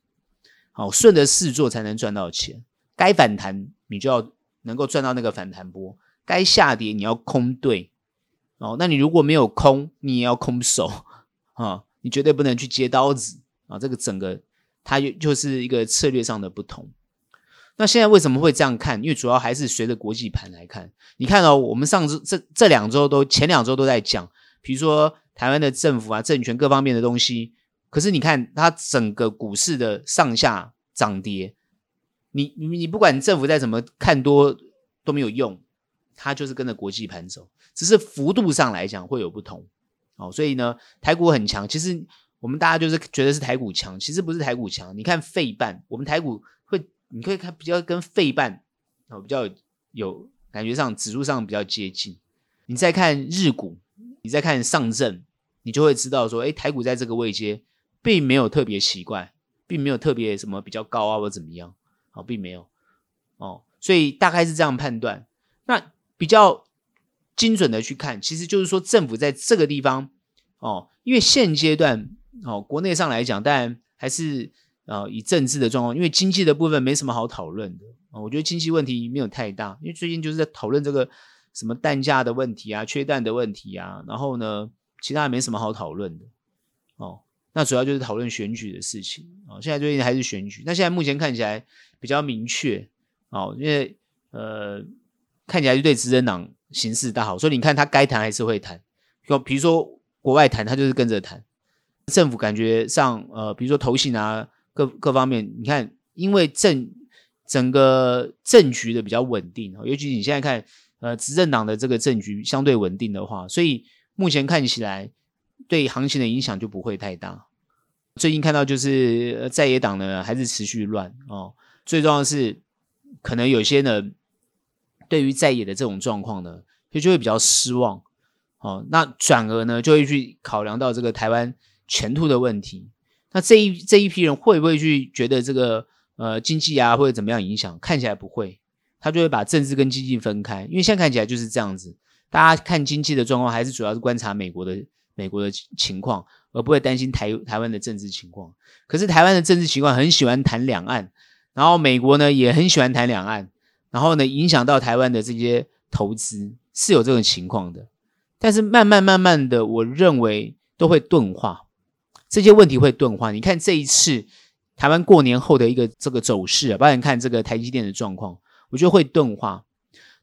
好，顺着势做才能赚到钱。该反弹你就要能够赚到那个反弹波，该下跌你要空对，哦，那你如果没有空，你也要空手啊，<laughs> 你绝对不能去接刀子啊。这个整个它就就是一个策略上的不同。那现在为什么会这样看？因为主要还是随着国际盘来看。你看哦，我们上周这这两周都前两周都在讲，比如说。台湾的政府啊，政权各方面的东西，可是你看它整个股市的上下涨跌，你你你不管政府再怎么看多都没有用，它就是跟着国际盘走，只是幅度上来讲会有不同哦。所以呢，台股很强，其实我们大家就是觉得是台股强，其实不是台股强。你看费半，我们台股会，你可以看比较跟费半哦比较有，有感觉上指数上比较接近。你再看日股。你再看上证，你就会知道说，哎，台股在这个位阶，并没有特别奇怪，并没有特别什么比较高啊或怎么样，好，并没有，哦，所以大概是这样判断。那比较精准的去看，其实就是说政府在这个地方，哦，因为现阶段，哦，国内上来讲，当然还是呃以政治的状况，因为经济的部分没什么好讨论的，哦，我觉得经济问题没有太大，因为最近就是在讨论这个。什么蛋价的问题啊，缺蛋的问题啊，然后呢，其他也没什么好讨论的哦。那主要就是讨论选举的事情哦。现在最近还是选举，那现在目前看起来比较明确哦，因为呃，看起来就对执政党形势大好，所以你看他该谈还是会谈。就比如说国外谈，他就是跟着谈。政府感觉上呃，比如说投信啊，各各方面，你看，因为政整个政局的比较稳定哦，尤其你现在看。呃，执政党的这个政局相对稳定的话，所以目前看起来对行情的影响就不会太大。最近看到就是在野党呢还是持续乱哦，最重要的是可能有些呢对于在野的这种状况呢，就就会比较失望哦。那转而呢就会去考量到这个台湾前途的问题。那这一这一批人会不会去觉得这个呃经济啊或者怎么样影响？看起来不会。他就会把政治跟经济分开，因为现在看起来就是这样子。大家看经济的状况，还是主要是观察美国的美国的情况，而不会担心台台湾的政治情况。可是台湾的政治情况很喜欢谈两岸，然后美国呢也很喜欢谈两岸，然后呢影响到台湾的这些投资是有这种情况的。但是慢慢慢慢的，我认为都会钝化，这些问题会钝化。你看这一次台湾过年后的一个这个走势啊，包括你看这个台积电的状况。我觉得会钝化。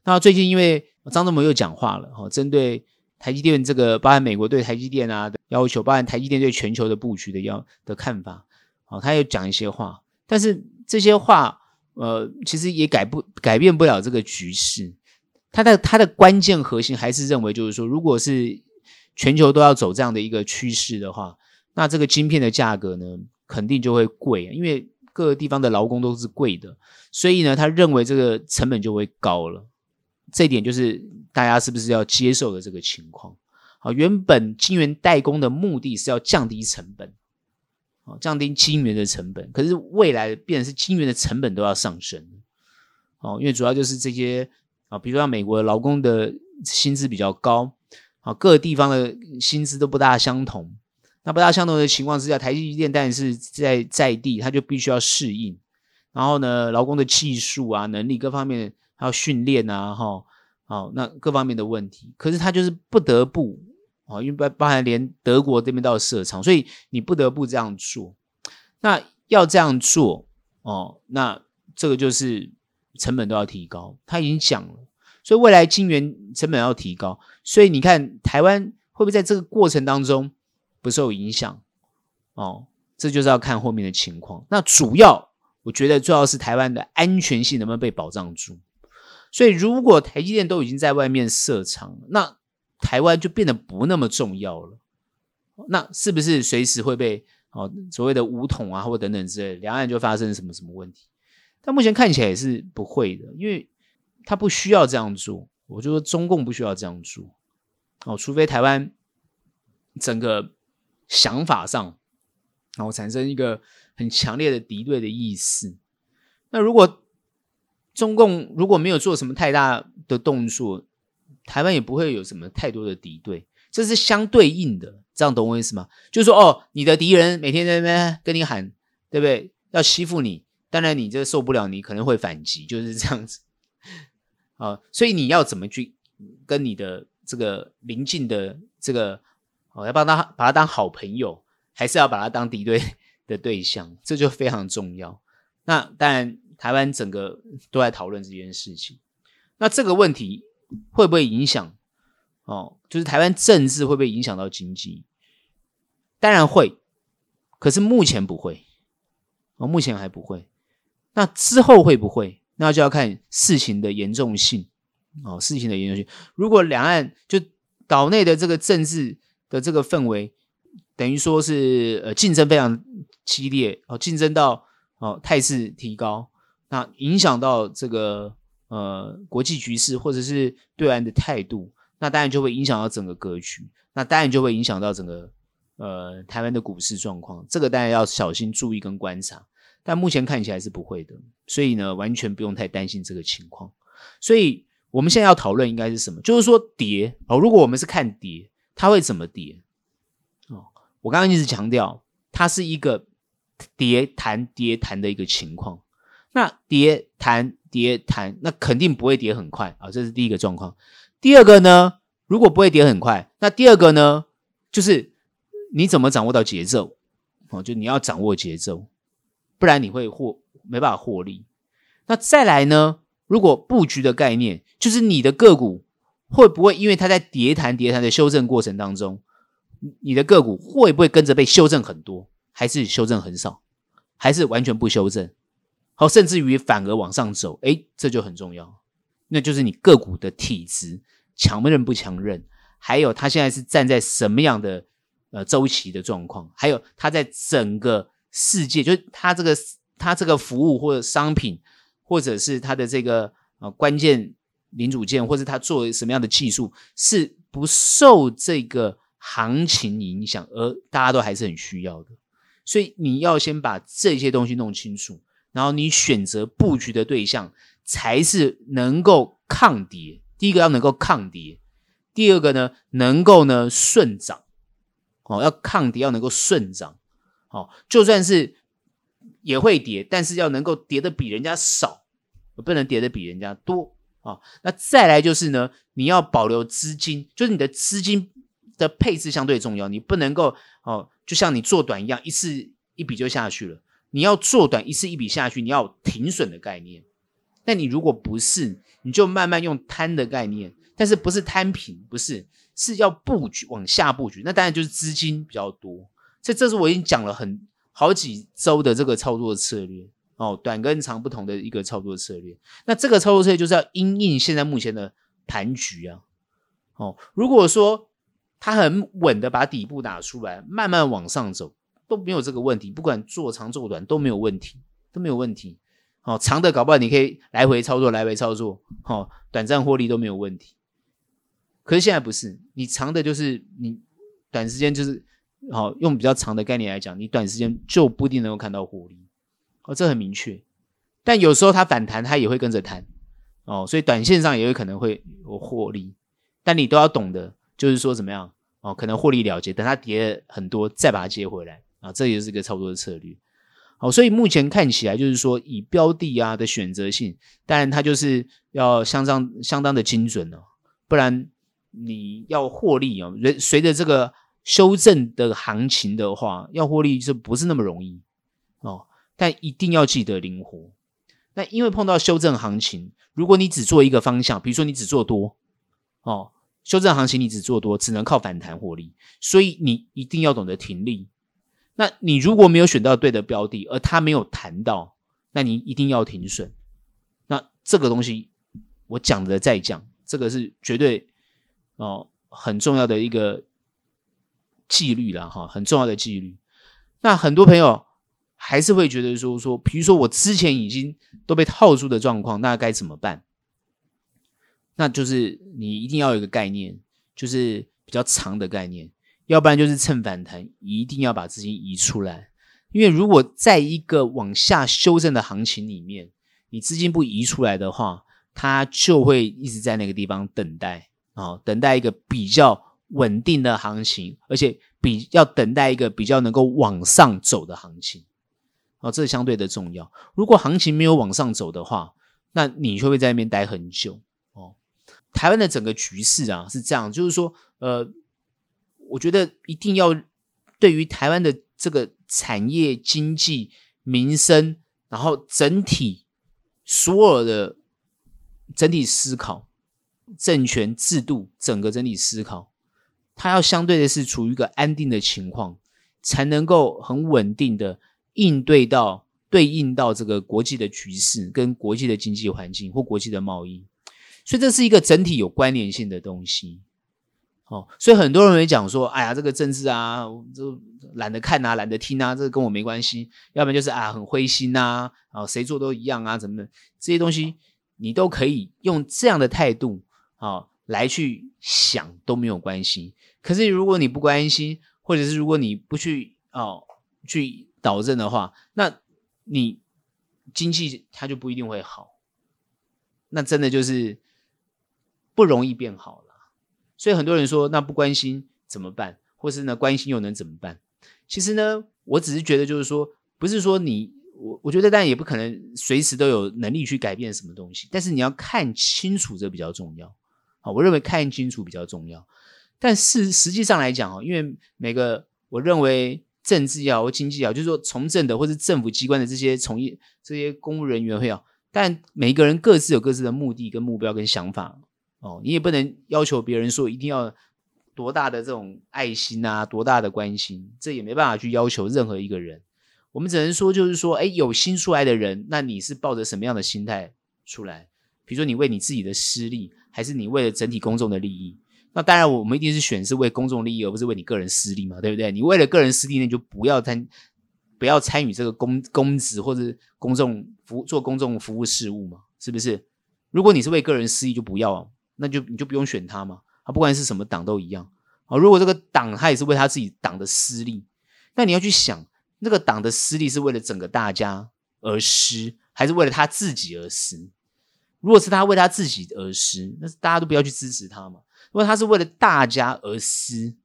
那最近因为张忠谋又讲话了，哈，针对台积电这个，包含美国对台积电啊的要求，包含台积电对全球的布局的要的看法，好，他又讲一些话。但是这些话，呃，其实也改不改变不了这个局势。他的他的关键核心还是认为，就是说，如果是全球都要走这样的一个趋势的话，那这个晶片的价格呢，肯定就会贵，因为。各个地方的劳工都是贵的，所以呢，他认为这个成本就会高了。这一点就是大家是不是要接受的这个情况？好，原本晶圆代工的目的是要降低成本，好，降低晶圆的成本。可是未来变成是晶圆的成本都要上升，哦，因为主要就是这些啊，比如说美国的劳工的薪资比较高，啊，各个地方的薪资都不大相同。那不大相同的情况之下，台积电当然是在在地，它就必须要适应。然后呢，劳工的技术啊、能力各方面还有训练啊，哈，好，那各方面的问题，可是他就是不得不啊，因为包包含连德国这边都要设厂，所以你不得不这样做。那要这样做哦，那这个就是成本都要提高，他已经讲了，所以未来晶圆成本要提高，所以你看台湾会不会在这个过程当中不受影响？哦，这就是要看后面的情况。那主要。我觉得主要是台湾的安全性能不能被保障住，所以如果台积电都已经在外面设厂，那台湾就变得不那么重要了。那是不是随时会被哦所谓的武统啊或等等之类，两岸就发生什么什么问题？但目前看起来也是不会的，因为他不需要这样做。我就说中共不需要这样做哦，除非台湾整个想法上然后产生一个。很强烈的敌对的意思。那如果中共如果没有做什么太大的动作，台湾也不会有什么太多的敌对，这是相对应的。这样懂我意思吗？就是说，哦，你的敌人每天在那边跟你喊，对不对？要欺负你，当然你这受不了，你可能会反击，就是这样子。啊，所以你要怎么去跟你的这个邻近的这个，哦，要帮他把他当好朋友，还是要把他当敌对？的对象，这就非常重要。那当然，台湾整个都在讨论这件事情。那这个问题会不会影响？哦，就是台湾政治会不会影响到经济？当然会，可是目前不会。哦，目前还不会。那之后会不会？那就要看事情的严重性。哦，事情的严重性。如果两岸就岛内的这个政治的这个氛围，等于说是呃竞争非常。激烈哦，竞争到哦态势提高，那影响到这个呃国际局势或者是对岸的态度，那当然就会影响到整个格局，那当然就会影响到整个呃台湾的股市状况，这个当然要小心注意跟观察，但目前看起来是不会的，所以呢完全不用太担心这个情况。所以我们现在要讨论应该是什么？就是说跌哦，如果我们是看跌，它会怎么跌？哦，我刚刚一直强调，它是一个。跌弹跌弹的一个情况，那跌弹跌弹，那肯定不会跌很快啊，这是第一个状况。第二个呢，如果不会跌很快，那第二个呢，就是你怎么掌握到节奏？哦，就你要掌握节奏，不然你会获没办法获利。那再来呢，如果布局的概念，就是你的个股会不会因为它在跌弹跌弹的修正过程当中，你的个股会不会跟着被修正很多？还是修正很少，还是完全不修正，好，甚至于反而往上走，诶，这就很重要，那就是你个股的体质强韧不强韧，还有它现在是站在什么样的呃周期的状况，还有它在整个世界，就是它这个它这个服务或者商品，或者是它的这个呃关键零组件，或者它做什么样的技术，是不受这个行情影响，而大家都还是很需要的。所以你要先把这些东西弄清楚，然后你选择布局的对象才是能够抗跌。第一个要能够抗跌，第二个呢能够呢顺涨。哦，要抗跌要能够顺涨。哦，就算是也会跌，但是要能够跌得比人家少，不能跌得比人家多。啊、那再来就是呢，你要保留资金，就是你的资金的配置相对重要，你不能够哦。就像你做短一样，一次一笔就下去了。你要做短一次一笔下去，你要有停损的概念。但你如果不是，你就慢慢用摊的概念，但是不是摊平，不是，是要布局往下布局。那当然就是资金比较多。所以这是我已经讲了很好几周的这个操作策略哦，短跟长不同的一个操作策略。那这个操作策略就是要因应现在目前的盘局啊。哦，如果说。它很稳的把底部打出来，慢慢往上走都没有这个问题，不管做长做短都没有问题，都没有问题。好，长的搞不好你可以来回操作，来回操作，好，短暂获利都没有问题。可是现在不是，你长的就是你短时间就是好，用比较长的概念来讲，你短时间就不一定能够看到获利。哦，这很明确。但有时候它反弹，它也会跟着弹哦，所以短线上也有可能会有获利。但你都要懂得，就是说怎么样哦，可能获利了结，等它跌很多再把它接回来啊，这也是一个操作的策略。好，所以目前看起来就是说，以标的啊的选择性，当然它就是要相当相当的精准哦，不然你要获利哦，随随着这个修正的行情的话，要获利就不是那么容易。但一定要记得灵活。那因为碰到修正行情，如果你只做一个方向，比如说你只做多。哦，修正行情你只做多，只能靠反弹获利，所以你一定要懂得停利。那你如果没有选到对的标的，而它没有谈到，那你一定要停损。那这个东西我讲的再讲，这个是绝对哦很重要的一个纪律了哈，很重要的纪律。那很多朋友还是会觉得说说，比如说我之前已经都被套住的状况，那该怎么办？那就是你一定要有一个概念，就是比较长的概念，要不然就是趁反弹一定要把资金移出来，因为如果在一个往下修正的行情里面，你资金不移出来的话，它就会一直在那个地方等待啊，等待一个比较稳定的行情，而且比要等待一个比较能够往上走的行情，哦，这相对的重要。如果行情没有往上走的话，那你就会在那边待很久哦。台湾的整个局势啊是这样，就是说，呃，我觉得一定要对于台湾的这个产业、经济、民生，然后整体所有的整体思考、政权制度整个整体思考，它要相对的是处于一个安定的情况，才能够很稳定的应对到对应到这个国际的局势跟国际的经济环境或国际的贸易。所以这是一个整体有关联性的东西，哦，所以很多人会讲说，哎呀，这个政治啊，就懒得看啊，懒得听啊，这跟我没关系。要不然就是啊，很灰心呐，啊，谁做都一样啊，怎么的？这些东西你都可以用这样的态度啊，来去想都没有关系。可是如果你不关心，或者是如果你不去哦去导正的话，那你经济它就不一定会好。那真的就是。不容易变好了，所以很多人说，那不关心怎么办？或是呢，关心又能怎么办？其实呢，我只是觉得，就是说，不是说你我，我觉得，但也不可能随时都有能力去改变什么东西。但是你要看清楚，这比较重要。好，我认为看清楚比较重要。但是实际上来讲哦，因为每个我认为政治也好或经济也好，就是说从政的或是政府机关的这些从业这些公务人员会好，但每一个人各自有各自的目的跟目标跟想法。哦，你也不能要求别人说一定要多大的这种爱心啊，多大的关心，这也没办法去要求任何一个人。我们只能说，就是说，哎，有心出来的人，那你是抱着什么样的心态出来？比如说，你为你自己的私利，还是你为了整体公众的利益？那当然，我们一定是选是为公众利益，而不是为你个人私利嘛，对不对？你为了个人私利，那你就不要参，不要参与这个公公职或者公众服做公众服务事务嘛，是不是？如果你是为个人私利，就不要。那就你就不用选他嘛，啊，不管是什么党都一样啊。如果这个党他也是为他自己党的私利，那你要去想，那个党的私利是为了整个大家而失，还是为了他自己而失？如果是他为他自己而失，那大家都不要去支持他嘛。如果他是为了大家而施，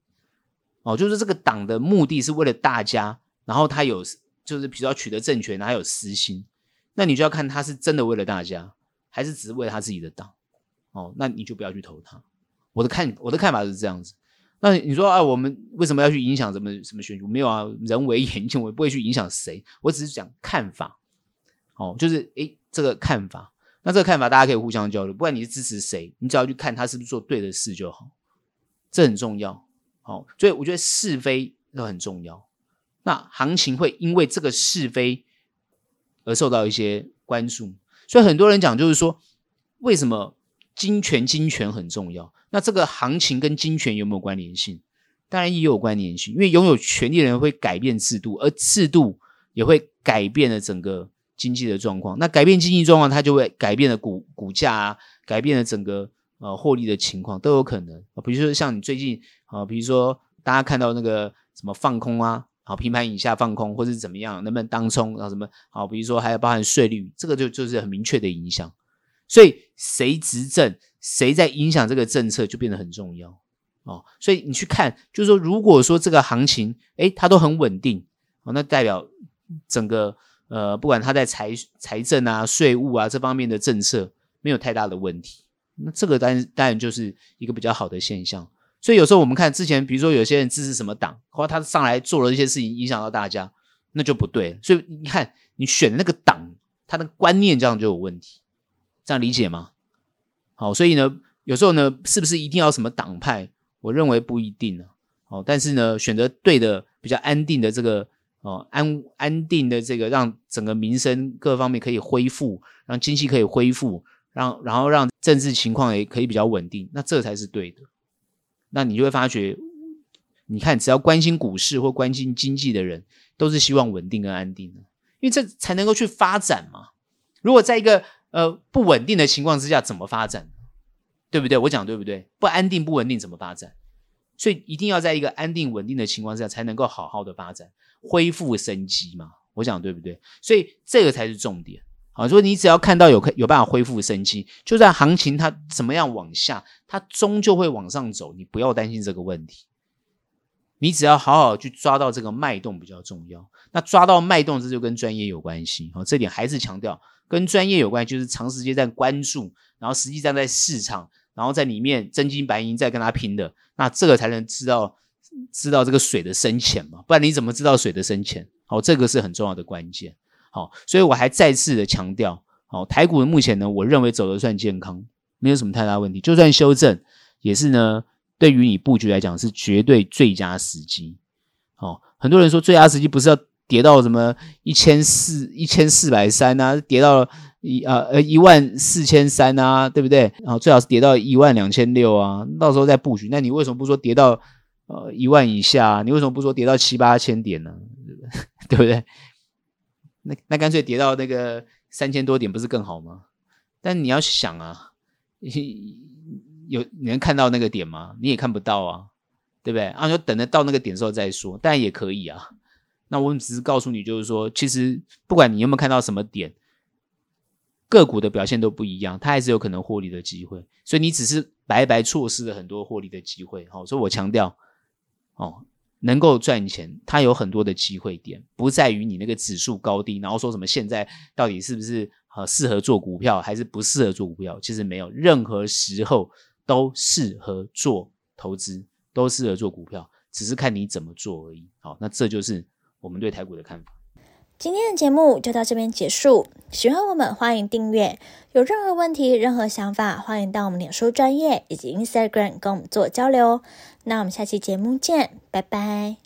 哦，就是这个党的目的是为了大家，然后他有就是比如说取得政权，他有私心，那你就要看他是真的为了大家，还是只是为了他自己的党。哦，那你就不要去投他。我的看我的看法是这样子。那你说啊，我们为什么要去影响什么什么选举？没有啊，人为言轻，我不会去影响谁。我只是讲看法。哦，就是诶，这个看法。那这个看法大家可以互相交流。不管你是支持谁，你只要去看他是不是做对的事就好。这很重要。好，所以我觉得是非都很重要。那行情会因为这个是非而受到一些关注。所以很多人讲就是说，为什么？金权，金权很重要。那这个行情跟金权有没有关联性？当然也有关联性，因为拥有权力的人会改变制度，而制度也会改变了整个经济的状况。那改变经济状况，它就会改变了股股价啊，改变了整个呃获利的情况都有可能。比如说像你最近啊，比如说大家看到那个什么放空啊好，平盘以下放空，或是怎么样，能不能当冲，然后什么好，比如说还有包含税率，这个就就是很明确的影响。所以谁执政，谁在影响这个政策，就变得很重要哦。所以你去看，就是说，如果说这个行情，诶，它都很稳定，哦，那代表整个呃，不管他在财财政啊、税务啊这方面的政策没有太大的问题，那这个当然当然就是一个比较好的现象。所以有时候我们看之前，比如说有些人支持什么党，或他上来做了一些事情，影响到大家，那就不对。所以你看，你选的那个党，他的观念这样就有问题，这样理解吗？好，所以呢，有时候呢，是不是一定要什么党派？我认为不一定呢。好，但是呢，选择对的、比较安定的这个哦，安安定的这个，让整个民生各方面可以恢复，让经济可以恢复，让然后让政治情况也可以比较稳定，那这才是对的。那你就会发觉，你看，只要关心股市或关心经济的人，都是希望稳定跟安定的，因为这才能够去发展嘛。如果在一个呃不稳定的情况之下，怎么发展？对不对？我讲对不对？不安定、不稳定，怎么发展？所以一定要在一个安定、稳定的情况之下，才能够好好的发展，恢复生机嘛。我想对不对？所以这个才是重点。好，所以你只要看到有有办法恢复生机，就算行情它怎么样往下，它终究会往上走，你不要担心这个问题。你只要好好去抓到这个脉动比较重要。那抓到脉动，这就跟专业有关系。好，这点还是强调跟专业有关系，就是长时间在关注，然后实际上在市场，然后在里面真金白银在跟他拼的，那这个才能知道知道这个水的深浅嘛。不然你怎么知道水的深浅？好，这个是很重要的关键。好，所以我还再次的强调，好，台股的目前呢，我认为走得算健康，没有什么太大问题。就算修正，也是呢，对于你布局来讲是绝对最佳时机。好，很多人说最佳时机不是要跌到什么一千四一千四百三啊，跌到一啊呃一万四千三啊，对不对？然后最好是跌到一万两千六啊，到时候再布局。那你为什么不说跌到呃一万以下？你为什么不说跌到七八千点呢？<laughs> 对不对？那那干脆跌到那个三千多点不是更好吗？但你要想啊，有你能看到那个点吗？你也看不到啊，对不对？啊，就等着到那个点的时候再说，但也可以啊。那我只是告诉你，就是说，其实不管你有没有看到什么点，个股的表现都不一样，它还是有可能获利的机会。所以你只是白白错失了很多获利的机会。好，所以我强调，哦。能够赚钱，它有很多的机会点，不在于你那个指数高低，然后说什么现在到底是不是呃适合做股票，还是不适合做股票？其实没有，任何时候都适合做投资，都适合做股票，只是看你怎么做而已。好，那这就是我们对台股的看法。今天的节目就到这边结束，喜欢我们欢迎订阅，有任何问题、任何想法，欢迎到我们脸书专业以及 Instagram 跟我们做交流。那我们下期节目见，拜拜。